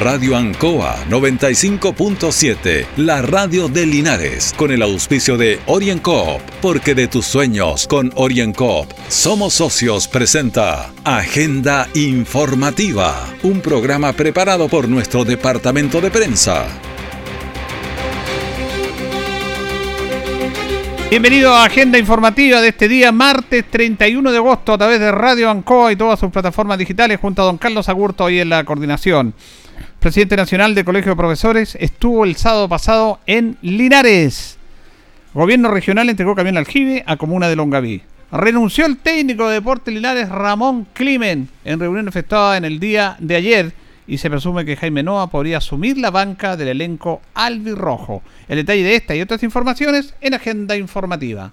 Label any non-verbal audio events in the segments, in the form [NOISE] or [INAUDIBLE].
Radio Ancoa 95.7, la radio de Linares, con el auspicio de OrienCoop, porque de tus sueños con OrienCoop somos socios presenta Agenda Informativa, un programa preparado por nuestro departamento de prensa. Bienvenido a Agenda Informativa de este día, martes 31 de agosto, a través de Radio Ancoa y todas sus plataformas digitales, junto a don Carlos Agurto hoy en la coordinación. Presidente Nacional del Colegio de Profesores estuvo el sábado pasado en Linares. Gobierno regional entregó camión aljibe a Comuna de Longaví. Renunció el técnico de Deporte Linares Ramón Climen en reunión efectuada en el día de ayer y se presume que Jaime Noa podría asumir la banca del elenco albirrojo. El detalle de esta y otras informaciones en Agenda Informativa.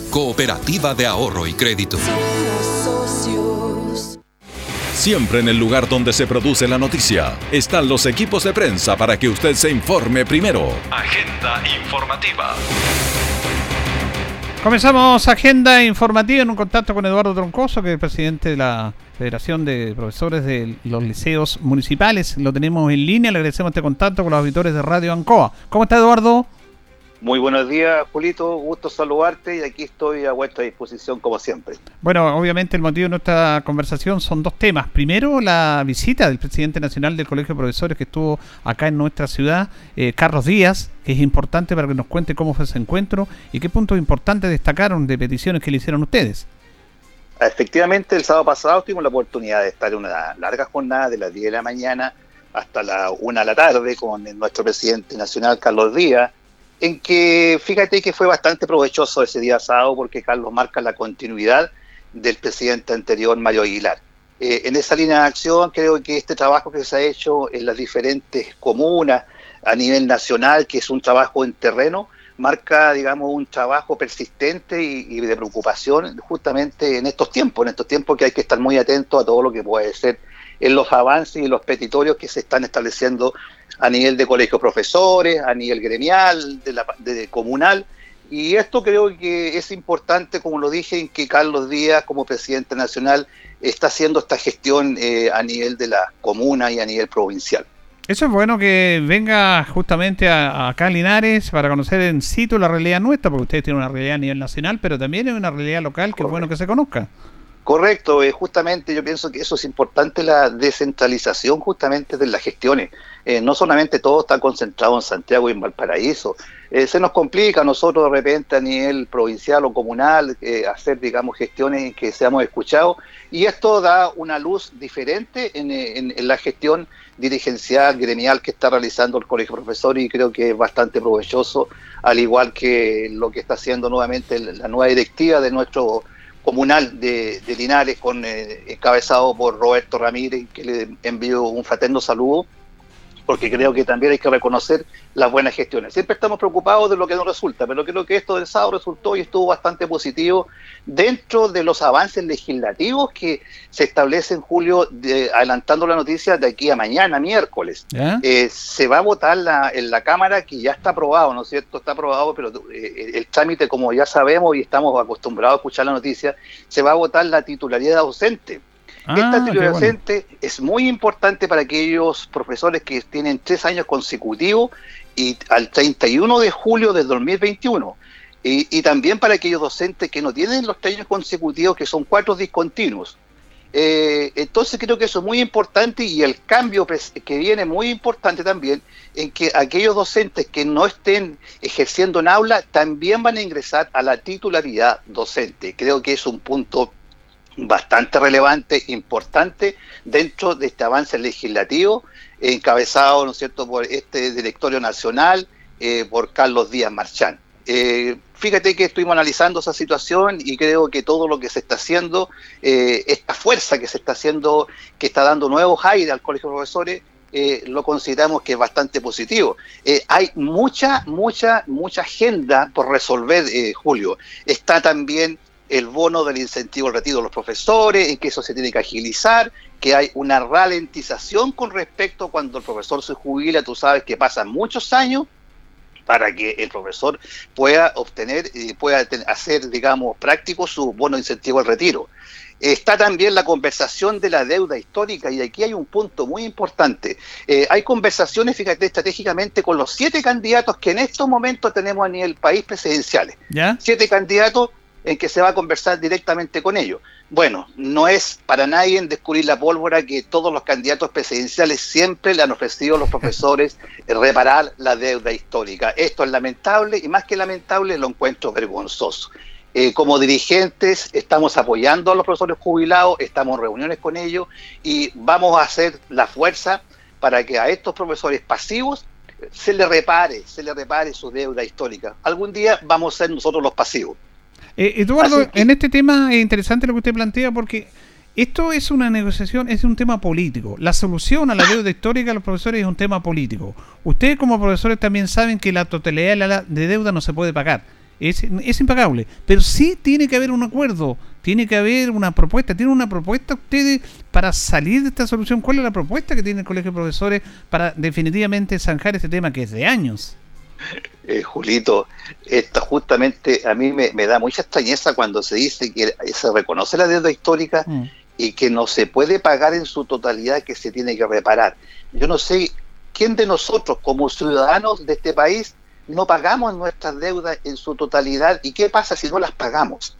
cooperativa de ahorro y crédito. Siempre en el lugar donde se produce la noticia están los equipos de prensa para que usted se informe primero. Agenda informativa. Comenzamos agenda informativa en un contacto con Eduardo Troncoso, que es el presidente de la Federación de Profesores de los Liceos Municipales. Lo tenemos en línea, le agradecemos este contacto con los auditores de Radio Ancoa. ¿Cómo está Eduardo? Muy buenos días, Julito. Gusto saludarte y aquí estoy a vuestra disposición como siempre. Bueno, obviamente el motivo de nuestra conversación son dos temas. Primero, la visita del presidente nacional del Colegio de Profesores que estuvo acá en nuestra ciudad, eh, Carlos Díaz, que es importante para que nos cuente cómo fue ese encuentro y qué puntos importantes destacaron de peticiones que le hicieron ustedes. Efectivamente, el sábado pasado tuvimos la oportunidad de estar en una larga jornada de las 10 de la mañana hasta la 1 de la tarde con nuestro presidente nacional, Carlos Díaz en que fíjate que fue bastante provechoso ese día sábado porque Carlos marca la continuidad del presidente anterior, Mario Aguilar. Eh, en esa línea de acción creo que este trabajo que se ha hecho en las diferentes comunas a nivel nacional, que es un trabajo en terreno, marca, digamos, un trabajo persistente y, de preocupación justamente en estos tiempos, en estos tiempos que hay que estar muy atentos a todo lo que puede ser en los avances y los petitorios que se están estableciendo a nivel de colegio profesores, a nivel gremial, de, la, de comunal. Y esto creo que es importante, como lo dije, en que Carlos Díaz, como presidente nacional, está haciendo esta gestión eh, a nivel de la comuna y a nivel provincial. Eso es bueno que venga justamente a, acá a Linares para conocer en sitio la realidad nuestra, porque ustedes tienen una realidad a nivel nacional, pero también es una realidad local que es bueno que se conozca. Correcto, eh, justamente yo pienso que eso es importante, la descentralización justamente de las gestiones. Eh, no solamente todo está concentrado en Santiago y en Valparaíso. Eh, se nos complica a nosotros de repente a nivel provincial o comunal eh, hacer, digamos, gestiones en que seamos escuchados y esto da una luz diferente en, la gestión dirigencial, gremial que está realizando el Colegio Profesor y creo que es bastante provechoso, al igual que lo que está haciendo nuevamente la nueva directiva de nuestro comunal de, de Linares, con encabezado por Roberto Ramírez, que le envío un fraterno saludo porque creo que también hay que reconocer las buenas gestiones. Siempre estamos preocupados de lo que no resulta, pero creo que esto del sábado resultó y estuvo bastante positivo dentro de los avances legislativos que se establecen, Julio, de, adelantando la noticia de aquí a mañana, miércoles. Eh, se va a votar la, en la Cámara, que ya está aprobado, ¿no es cierto? Está aprobado, pero eh, el trámite, como ya sabemos y estamos acostumbrados a escuchar la noticia, se va a votar la titularidad docente Ah, Esta teoría docente bueno. es muy importante para aquellos profesores que tienen tres años consecutivos y al 31 de julio del 2021. Y, y, también para aquellos docentes que no tienen los tres años consecutivos, que son cuatro discontinuos. Eh, entonces creo que eso es muy importante y el cambio que viene muy importante también en que aquellos docentes que no estén ejerciendo en aula también van a ingresar a la titularidad docente. Creo que es un punto bastante relevante, importante dentro de este avance legislativo, encabezado, ¿no es cierto?, por este directorio nacional, eh, por Carlos Díaz Marchán. Eh, fíjate que estuvimos analizando esa situación y creo que todo lo que se está haciendo, eh, esta fuerza que se está haciendo, que está dando nuevos aires al Colegio de Profesores, lo consideramos que es bastante positivo. Hay mucha, mucha, mucha agenda por resolver, Julio. Está también el bono del incentivo al retiro de los profesores, en que eso se tiene que agilizar, que hay una ralentización con respecto a cuando el profesor se jubila, tú sabes que pasan muchos años para que el profesor pueda obtener y pueda hacer, digamos, práctico su bono de incentivo al retiro. Está también la conversación de la deuda histórica y aquí hay un punto muy importante. Eh, hay conversaciones, fíjate, estratégicamente con los siete candidatos que en estos momentos tenemos a nivel país presidenciales. ¿Ya? Siete candidatos en que se va a conversar directamente con ellos. Bueno, no es para nadie descubrir la pólvora que todos los candidatos presidenciales siempre le han ofrecido a los [LAUGHS] profesores reparar la deuda histórica. Esto es lamentable y más que lamentable lo encuentro vergonzoso. Eh, como dirigentes estamos apoyando a los profesores jubilados, estamos en reuniones con ellos y vamos a hacer la fuerza para que a estos profesores pasivos se le repare, se le repare su deuda histórica. Algún día vamos a ser nosotros los pasivos. Eh, Eduardo, en este tema es interesante lo que usted plantea porque esto es una negociación, es un tema político. La solución a la deuda histórica de los profesores es un tema político. Ustedes como profesores también saben que la totalidad de deuda no se puede pagar es, impagable. Pero sí tiene que haber un acuerdo, tiene que haber una propuesta. ¿Tienen una propuesta ustedes para salir de esta solución? ¿Cuál es la propuesta que tiene el Colegio de Profesores para definitivamente zanjar este tema que es de años? Eh, Julito, esto justamente a mí me, da mucha extrañeza cuando se dice que se reconoce la deuda histórica mm. y que no se puede pagar en su totalidad, que se tiene que reparar. Yo no sé quién de nosotros, como ciudadanos de este país, no pagamos nuestras deudas en su totalidad. ¿Y qué pasa si no las pagamos?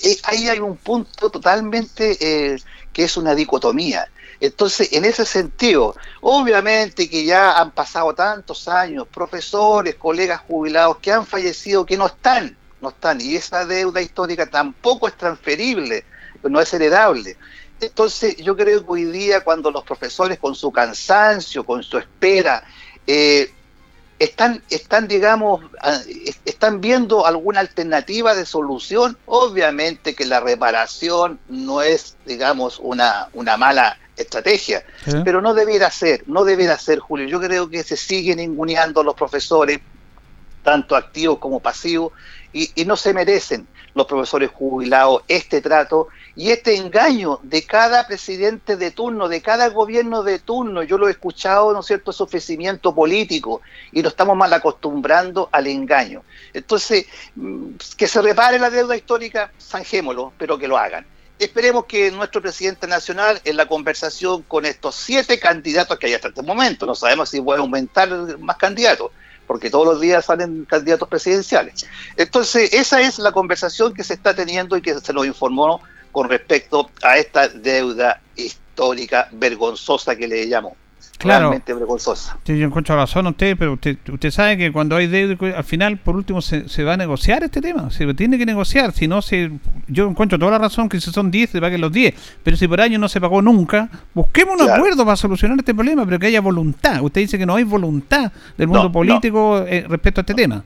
Eh, ahí hay un punto totalmente eh, que es una dicotomía. Entonces, en ese sentido, obviamente que ya han pasado tantos años, profesores, colegas jubilados que han fallecido, que no están, no están, y esa deuda histórica tampoco es transferible, no es heredable. Entonces, yo creo que hoy día cuando los profesores con su cansancio, con su espera, eh, están, están, digamos, están viendo alguna alternativa de solución. Obviamente que la reparación no es, digamos, una, una mala estrategia, pero no debiera ser, no debiera ser, Julio. Yo creo que se siguen ninguneando los profesores, tanto activos como pasivos, y, y no se merecen los profesores jubilados este trato y este engaño de cada presidente de turno, de cada gobierno de turno, yo lo he escuchado, ¿no es cierto?, ese ofrecimiento político y nos estamos mal acostumbrando al engaño. Entonces, mm, que se repare la deuda histórica, zanjémoslo, pero que lo hagan. Esperemos que nuestro presidente nacional, en la conversación con estos siete candidatos que hay hasta este momento, no sabemos si puede aumentar más candidatos, porque todos los días salen candidatos presidenciales. Entonces, esa es la conversación que se está teniendo y que se nos informó con respecto a esta deuda histórica vergonzosa que le llamo. Claro. Realmente vergonzosa. yo encuentro razón a usted, pero usted, usted sabe que cuando hay deuda, al final, por último, se, se va a negociar este tema. Se tiene que negociar. Si no, se, yo encuentro toda la razón que si son 10, se paguen los 10. Pero si por año no se pagó nunca, busquemos un acuerdo para solucionar este problema, pero que haya voluntad. Usted dice que no hay voluntad del mundo político eh, respecto a este tema.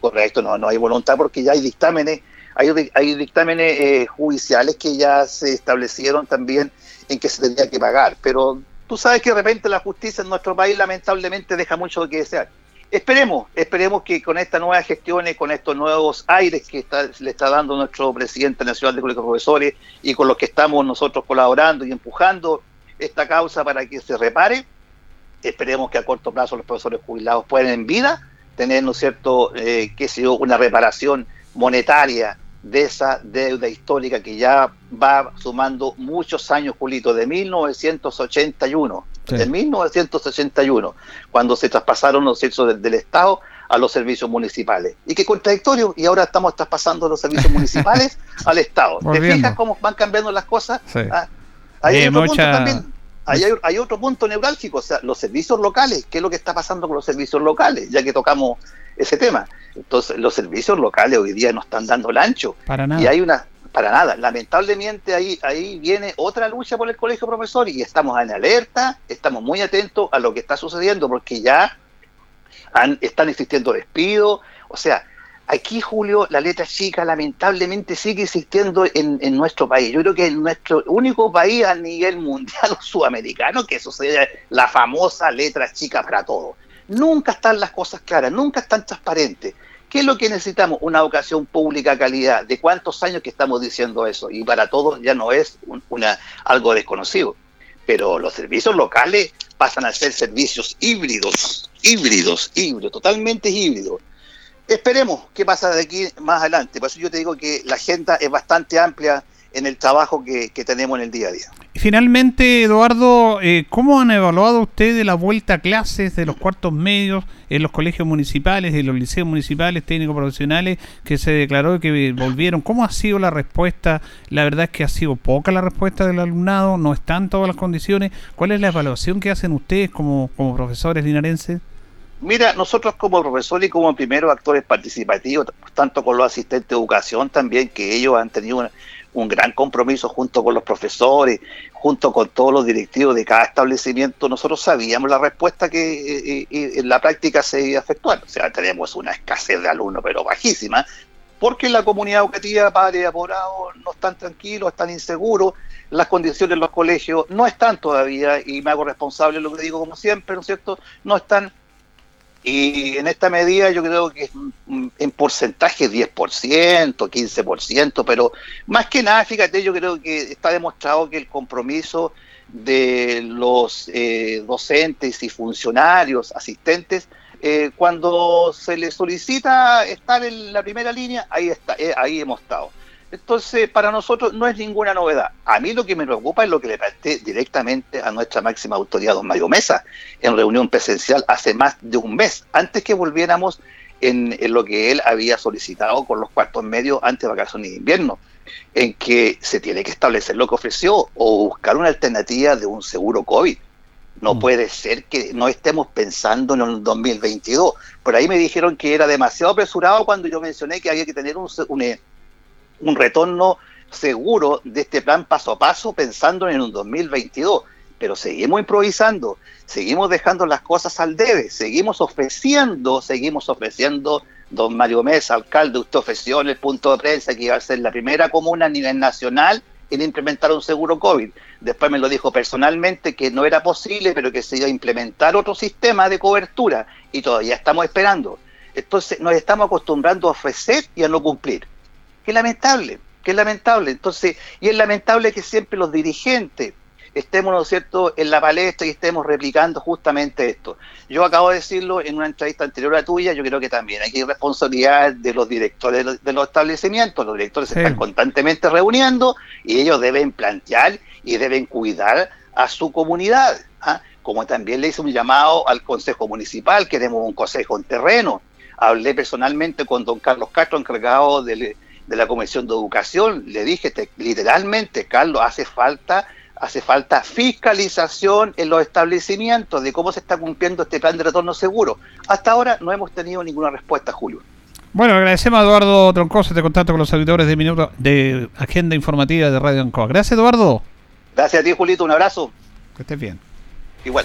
Correcto, no, no hay voluntad porque ya hay dictámenes hay, dictámenes eh, judiciales que ya se establecieron también en que se tendría que pagar, pero tú sabes que de repente la justicia en nuestro país lamentablemente deja mucho que desear. Esperemos, esperemos que con estas nuevas gestiones, con estos nuevos aires que le está dando nuestro presidente nacional de colegios profesores y con los que estamos nosotros colaborando y empujando esta causa para que se repare, esperemos que a corto plazo los profesores jubilados puedan en vida tener, ¿no es cierto?, eh, que sea una reparación monetaria de esa deuda histórica que ya va sumando muchos años, Julito, de 1981, de 1981, cuando se traspasaron los servicios del, Estado a los servicios municipales. Y qué contradictorio, y ahora estamos traspasando los servicios municipales [LAUGHS] al Estado. ¿Te fijas cómo van cambiando las cosas? Ah, hay, otro punto también, hay, hay, otro punto neurálgico, o sea, los servicios locales, ¿qué es lo que está pasando con los servicios locales? Ya que tocamos ese tema. Entonces, los servicios locales hoy día no están dando el ancho. Para nada. Y hay una, para nada. Lamentablemente ahí, ahí viene otra lucha por el colegio profesor y estamos en alerta, estamos muy atentos a lo que está sucediendo porque ya han, están existiendo despidos. O sea, Aquí, Julio, la letra chica lamentablemente sigue existiendo en, nuestro país. Yo creo que es nuestro único país a nivel mundial o [LAUGHS] sudamericano que sucede la famosa letra chica para todo. Nunca están las cosas claras, nunca están transparentes. ¿Qué es lo que necesitamos? Una educación pública calidad. ¿De cuántos años que estamos diciendo eso? Y para todos ya no es una, algo desconocido. Pero los servicios locales pasan a ser servicios híbridos, híbridos, híbridos, totalmente híbridos. Esperemos qué pasa de aquí más adelante. Por eso yo te digo que la agenda es bastante amplia en el trabajo que, tenemos en el día a día. Finalmente, Eduardo, eh, ¿cómo han evaluado ustedes la vuelta a clases de los cuartos medios en los colegios municipales, en los liceos municipales, técnicos profesionales, que se declaró que volvieron? ¿Cómo ha sido la respuesta? La verdad es que ha sido poca la respuesta del alumnado, no están todas las condiciones. ¿Cuál es la evaluación que hacen ustedes como, como profesores linarenses? Mira, nosotros como profesores y como primeros actores participativos, tanto con los asistentes de educación también, que ellos han tenido un, gran compromiso junto con los profesores, junto con todos los directivos de cada establecimiento, nosotros sabíamos la respuesta que eh, eh, en la práctica se iba a efectuar. O sea, tenemos una escasez de alumnos, pero bajísima, porque la comunidad educativa, padres apoderados, no están tranquilos, están inseguros, las condiciones en los colegios no están todavía, y me hago responsable de lo que digo como siempre, ¿no es cierto? No están y en esta medida yo creo que en porcentaje 10%, 15%, pero más que nada, fíjate, yo creo que está demostrado que el compromiso de los eh, docentes y funcionarios, asistentes, eh, cuando se les solicita estar en la primera línea, ahí está, eh, ahí hemos estado. Entonces, para nosotros no es ninguna novedad. A mí lo que me preocupa es lo que le planteé directamente a nuestra máxima autoridad, don Mario Mesa, en reunión presencial hace más de un mes, antes que volviéramos en, lo que él había solicitado con los cuartos medios antes de vacaciones de invierno, en que se tiene que establecer lo que ofreció o buscar una alternativa de un seguro COVID. No mm. puede ser que no estemos pensando en el 2022. Por ahí me dijeron que era demasiado apresurado cuando yo mencioné que había que tener un, un un retorno seguro de este plan paso a paso pensando en un 2022. Pero seguimos improvisando, seguimos dejando las cosas al debe, seguimos ofreciendo, seguimos ofreciendo, don Mario Mesa, alcalde, usted ofreció en el punto de prensa que iba a ser la primera comuna a nivel nacional en implementar un seguro COVID. Después me lo dijo personalmente que no era posible, pero que se iba a implementar otro sistema de cobertura y todavía estamos esperando. Entonces nos estamos acostumbrando a ofrecer y a no cumplir que es lamentable, que es lamentable. Entonces, y es lamentable que siempre los dirigentes estemos, ¿no es cierto?, en la palestra y estemos replicando justamente esto. Yo acabo de decirlo en una entrevista anterior a tuya, yo creo que también hay responsabilidad de los directores de los establecimientos, los directores se están constantemente reuniendo y ellos deben plantear y deben cuidar a su comunidad. ¿ah? Como también le hice un llamado al Consejo Municipal, queremos un consejo en terreno. Hablé personalmente con don Carlos Castro, encargado del de la Comisión de Educación, le dije literalmente, Carlos, hace falta, hace falta fiscalización en los establecimientos de cómo se está cumpliendo este plan de retorno seguro. Hasta ahora no hemos tenido ninguna respuesta, Julio. Bueno, agradecemos a Eduardo Troncoso este contacto con los auditores de Minuto de Agenda Informativa de Radio Ancoa. Gracias, Eduardo. Gracias a ti, Julito. Un abrazo. Que estés bien. Igual.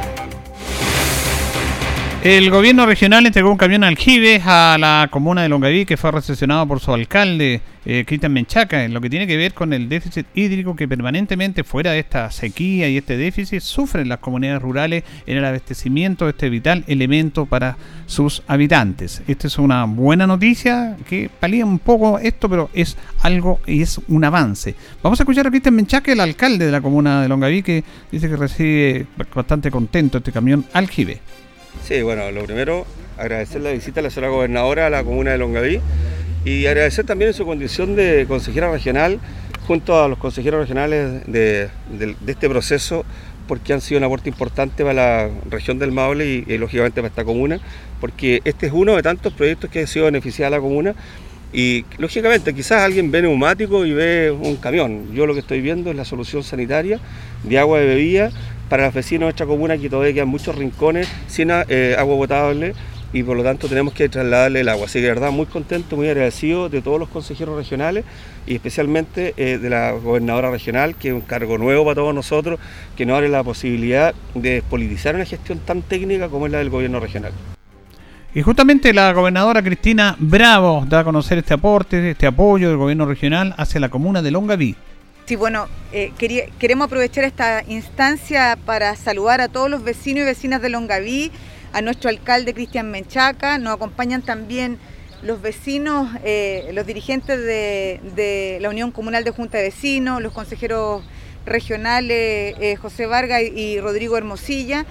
El gobierno regional entregó un camión aljibes a la comuna de Longaví que fue recepcionado por su alcalde, eh, Cristian Menchaca, en lo que tiene que ver con el déficit hídrico que permanentemente fuera de esta sequía y este déficit sufren las comunidades rurales en el abastecimiento de este vital elemento para sus habitantes. Esta es una buena noticia que palía un poco esto, pero es algo y es un avance. Vamos a escuchar a Cristian Menchaca, el alcalde de la comuna de Longaví, que dice que recibe bastante contento este camión aljibe. Sí, bueno, lo primero, agradecer la visita de la señora gobernadora a la comuna de Longaví y agradecer también su condición de consejera regional junto a los consejeros regionales de, este proceso porque han sido un aporte importante para la región del Maule y, lógicamente para esta comuna, porque este es uno de tantos proyectos que ha sido beneficiado a la comuna y lógicamente quizás alguien ve neumático y ve un camión. Yo lo que estoy viendo es la solución sanitaria de agua de bebida para los vecinos de nuestra comuna que todavía quedan muchos rincones sin eh, agua potable y por lo tanto tenemos que trasladarle el agua. Así que de verdad muy contento, muy agradecido de todos los consejeros regionales y especialmente eh, de la gobernadora regional, que es un cargo nuevo para todos nosotros, que nos abre la posibilidad de despolitizar una gestión tan técnica como es la del gobierno regional. Y justamente la gobernadora Cristina Bravo da a conocer este aporte, este apoyo del gobierno regional hacia la comuna de Longaví. Sí, bueno, eh, queremos aprovechar esta instancia para saludar a todos los vecinos y vecinas de Longaví, a nuestro alcalde Cristian Menchaca, nos acompañan también los vecinos, eh, los dirigentes de, la Unión Comunal de Junta de Vecinos, los consejeros regionales eh, José Vargas y, Rodrigo Hermosilla,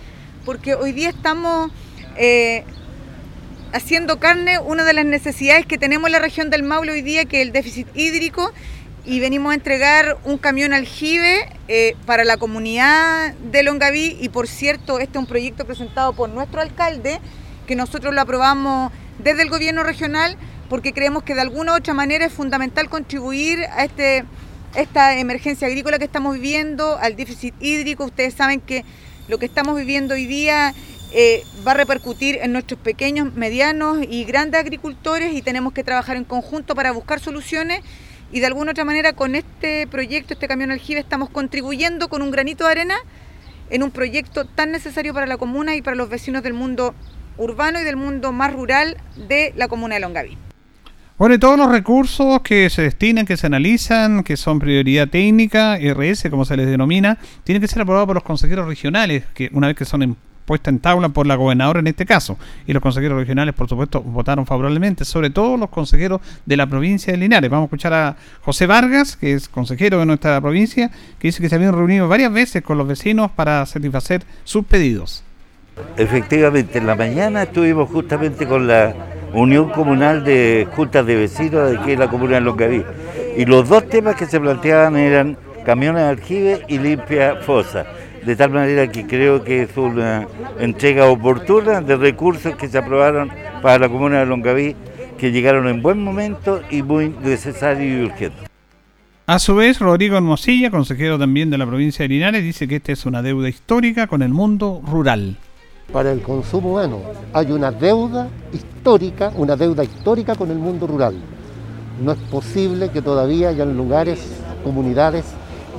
porque hoy día estamos haciendo carne una de las necesidades que tenemos en la región del Maule hoy día, que es el déficit hídrico y venimos a entregar un camión aljibe eh, para la comunidad de Longaví y por cierto este es un proyecto presentado por nuestro alcalde que nosotros lo aprobamos desde el gobierno regional porque creemos que de alguna u otra manera es fundamental contribuir a este, esta emergencia agrícola que estamos viviendo, al déficit hídrico. Ustedes saben que lo que estamos viviendo hoy día eh, va a repercutir en nuestros pequeños, medianos y grandes agricultores y tenemos que trabajar en conjunto para buscar soluciones y de alguna otra manera con este proyecto, este camión aljibe, estamos contribuyendo con un granito de arena en un proyecto tan necesario para la comuna y para los vecinos del mundo urbano y del mundo más rural de la comuna de Longaví. Bueno, y todos los recursos que se destinan, que se analizan, que son prioridad técnica, RS como se les denomina, tienen que ser aprobados por los consejeros regionales, que una vez que son puesta en tabla por la gobernadora en este caso. Y los consejeros regionales, por supuesto, votaron favorablemente, sobre todo los consejeros de la provincia de Linares. Vamos a escuchar a José Vargas, que es consejero de nuestra provincia, que dice que se habían reunido varias veces con los vecinos para satisfacer sus pedidos. Efectivamente, en la mañana estuvimos justamente con la Unión Comunal de Juntas de Vecinos de aquí en la comuna de Longaví. Y los dos temas que se planteaban eran camiones de aljibe y limpia fosa de tal manera que creo que es una entrega oportuna de recursos que se aprobaron para la comuna de Longaví, que llegaron en buen momento y muy necesario y urgente. A su vez, Rodrigo Hermosilla, consejero también de la provincia de Linares, dice que esta es una deuda histórica con el mundo rural. Para el consumo humano hay una deuda histórica, una deuda histórica con el mundo rural. No es posible que todavía hayan lugares, comunidades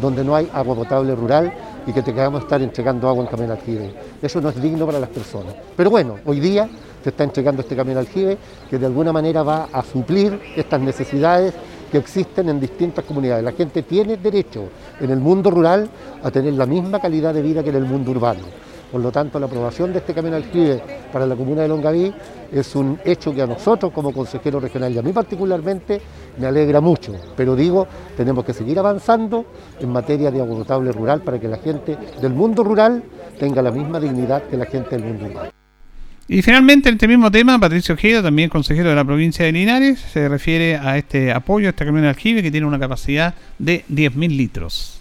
donde no hay agua potable rural y que tengamos que estar entregando agua en camión aljibe. Eso no es digno para las personas. Pero bueno, hoy día se está entregando este camión aljibe que de alguna manera va a suplir estas necesidades que existen en distintas comunidades. La gente tiene derecho en el mundo rural a tener la misma calidad de vida que en el mundo urbano. Por lo tanto, la aprobación de este camión aljibe para la comuna de Longaví es un hecho que a nosotros como consejero regional y a mí particularmente me alegra mucho. Pero digo, tenemos que seguir avanzando en materia de agua potable rural para que la gente del mundo rural tenga la misma dignidad que la gente del mundo urbano. Y finalmente, en este mismo tema, Patricio Ojeda, también consejero de la provincia de Linares, se refiere a este apoyo a este camión aljibe que tiene una capacidad de 10.000 litros.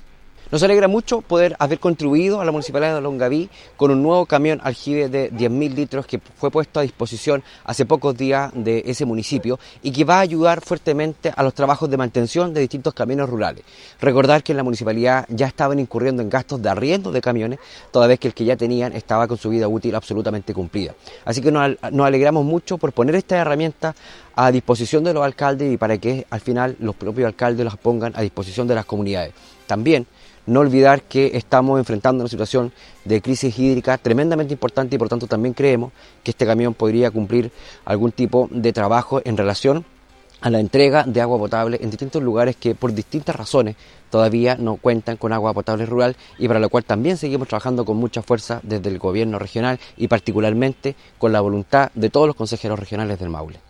Nos alegra mucho poder haber contribuido a la Municipalidad de Longaví con un nuevo camión aljibe de 10.000 litros que fue puesto a disposición hace pocos días de ese municipio y que va a ayudar fuertemente a los trabajos de mantención de distintos caminos rurales. Recordar que en la municipalidad ya estaban incurriendo en gastos de arriendo de camiones, toda vez que el que ya tenían estaba con su vida útil absolutamente cumplida. Así que nos, alegramos mucho por poner esta herramienta a disposición de los alcaldes y para que al final los propios alcaldes las pongan a disposición de las comunidades. También no olvidar que estamos enfrentando una situación de crisis hídrica tremendamente importante y por tanto también creemos que este camión podría cumplir algún tipo de trabajo en relación a la entrega de agua potable en distintos lugares que por distintas razones todavía no cuentan con agua potable rural y para lo cual también seguimos trabajando con mucha fuerza desde el gobierno regional y particularmente con la voluntad de todos los consejeros regionales del Maule.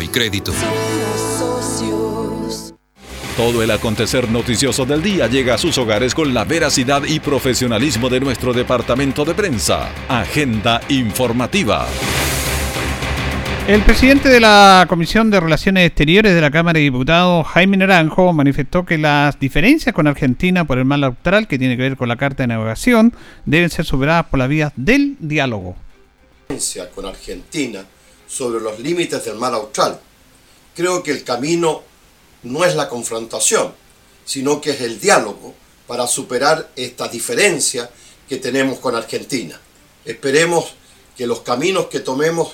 y crédito. Todo el acontecer noticioso del día llega a sus hogares con la veracidad y profesionalismo de nuestro departamento de prensa. Agenda informativa. El presidente de la Comisión de Relaciones Exteriores de la Cámara de Diputados, Jaime Naranjo, manifestó que las diferencias con Argentina por el mal austral que tiene que ver con la Carta de Navegación deben ser superadas por la vía del diálogo. Con Argentina sobre los límites del mar austral. Creo que el camino no es la confrontación, sino que es el diálogo para superar esta diferencia que tenemos con Argentina. Esperemos que los caminos que tomemos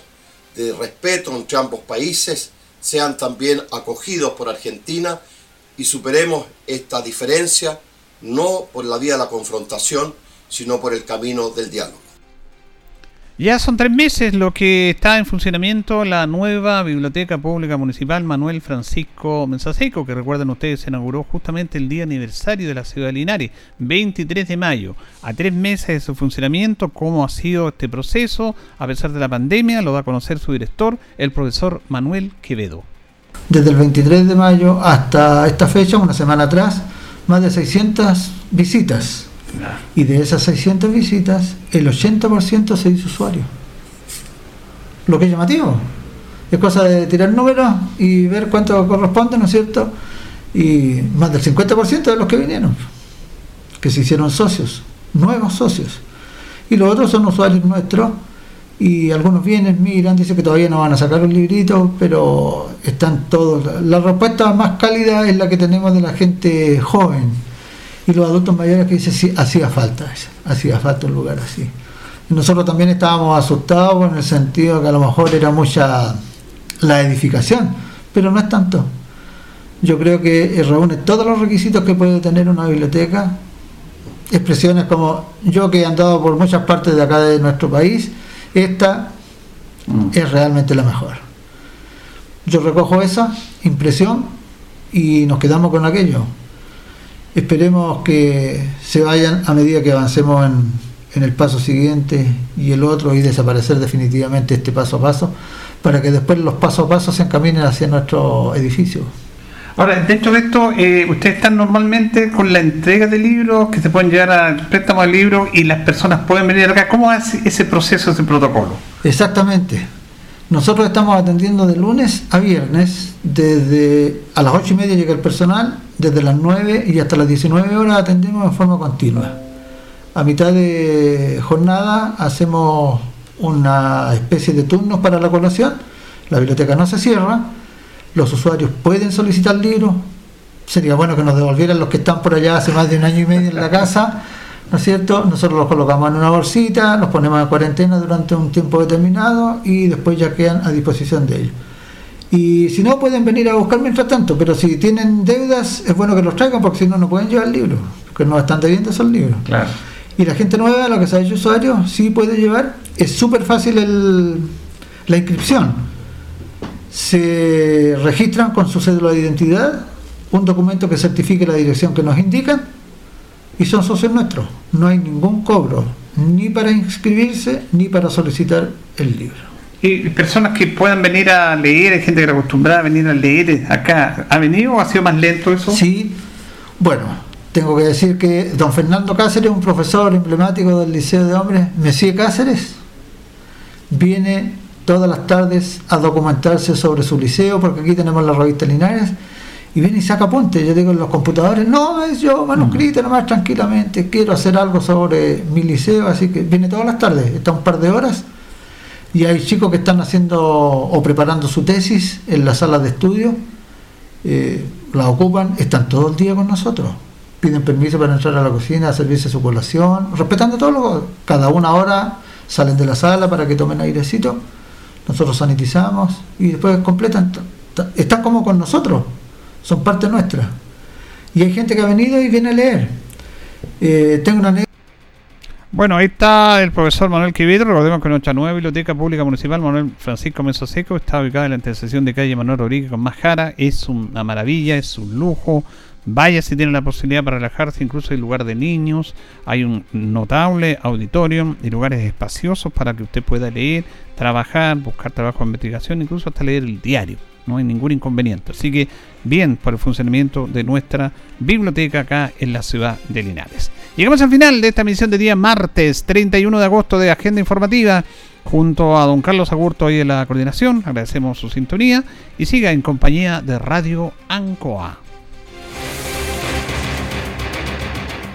de respeto entre ambos países sean también acogidos por Argentina y superemos esta diferencia no por la vía de la confrontación, sino por el camino del diálogo. Ya son tres meses lo que está en funcionamiento la nueva Biblioteca Pública Municipal Manuel Francisco Mensaseco, que recuerden ustedes se inauguró justamente el día aniversario de la ciudad de Linares, 23 de mayo. A tres meses de su funcionamiento, cómo ha sido este proceso, a pesar de la pandemia, lo da a conocer su director, el profesor Manuel Quevedo. Desde el 23 de mayo hasta esta fecha, una semana atrás, más de 600 visitas y de esas 600 visitas, el 80% se dice usuario. Lo que es llamativo. Es cosa de tirar números y ver cuánto corresponde, ¿no es cierto? Y más del 50% de los que vinieron, que se hicieron socios, nuevos socios. Y los otros son usuarios nuestros y algunos vienen, miran, dicen que todavía no van a sacar un librito, pero están todos. La respuesta más cálida es la que tenemos de la gente joven y los adultos mayores que dicen sí, hacía falta, hacía falta un lugar así. nosotros también estábamos asustados en el sentido que a lo mejor era mucha la edificación, pero no es tanto. Yo creo que reúne todos los requisitos que puede tener una biblioteca. Expresiones como yo que he andado por muchas partes de acá de nuestro país, esta mm. es realmente la mejor. Yo recojo esa impresión y nos quedamos con aquello. Esperemos que se vayan a medida que avancemos en, el paso siguiente y el otro y desaparecer definitivamente este paso a paso para que después los pasos a paso se encaminen hacia nuestro edificio. Ahora, dentro de esto, eh, ustedes están normalmente con la entrega de libros que se pueden llevar al préstamo de libros y las personas pueden venir acá. ¿Cómo hace ese proceso, ese protocolo? Exactamente. Nosotros estamos atendiendo de lunes a viernes, desde a las ocho y media llega el personal desde las 9 y hasta las 19 horas atendemos en forma continua. A mitad de jornada hacemos una especie de turnos para la colación, la biblioteca no se cierra, los usuarios pueden solicitar libros, sería bueno que nos devolvieran los que están por allá hace más de un año y medio en la casa, [LAUGHS] ¿no es cierto? Nosotros los colocamos en una bolsita, los ponemos en cuarentena durante un tiempo determinado y después ya quedan a disposición de ellos. Y si no, pueden venir a buscar mientras tanto, pero si tienen deudas, es bueno que los traigan porque si no, no pueden llevar el libro, porque no están debiendo esos libros. Claro. Y la gente nueva, lo que se ha hecho usuario, sí puede llevar. Es súper fácil el, la inscripción. Se registran con su cédula de identidad, un documento que certifique la dirección que nos indican y son socios nuestros. No hay ningún cobro, ni para inscribirse ni para solicitar el libro. Y personas que puedan venir a leer, hay gente que está acostumbrada a venir a leer acá. ¿Ha venido o ha sido más lento eso? Sí, Bueno, tengo que decir que don Fernando Cáceres, un profesor emblemático del Liceo de Hombres, Messi Cáceres, viene todas las tardes a documentarse sobre su liceo, porque aquí tenemos la revista Linares, y viene y saca apuntes. Yo digo en los computadores, no, es yo manuscrito nomás tranquilamente, quiero hacer algo sobre mi liceo, así que viene todas las tardes, está un par de horas, y hay chicos que están haciendo o preparando su tesis en la sala de estudio, eh, la ocupan, están todo el día con nosotros. Piden permiso para entrar a la cocina, a servirse su colación, respetando todo lo cada una hora salen de la sala para que tomen airecito nosotros sanitizamos y después completan, están como con nosotros, son parte nuestra. Y hay gente que ha venido y viene a leer. Eh, tengo una bueno, ahí está el profesor Manuel Quibito. Recordemos que nuestra nueva biblioteca pública municipal, Manuel Francisco Mesoseco, está ubicada en la intersección de calle Manuel Rodríguez con Majara. Es una maravilla, es un lujo. Vaya si tiene la posibilidad para relajarse, incluso hay lugar de niños, hay un notable auditorio y lugares espaciosos para que usted pueda leer, trabajar, buscar trabajo de investigación, incluso hasta leer el diario. No hay ningún inconveniente. Así que bien por el funcionamiento de nuestra biblioteca acá en la ciudad de Linares. Llegamos al final de esta emisión de día martes 31 de agosto de Agenda Informativa. Junto a don Carlos Agurto y en la coordinación, agradecemos su sintonía y siga en compañía de Radio Ancoa.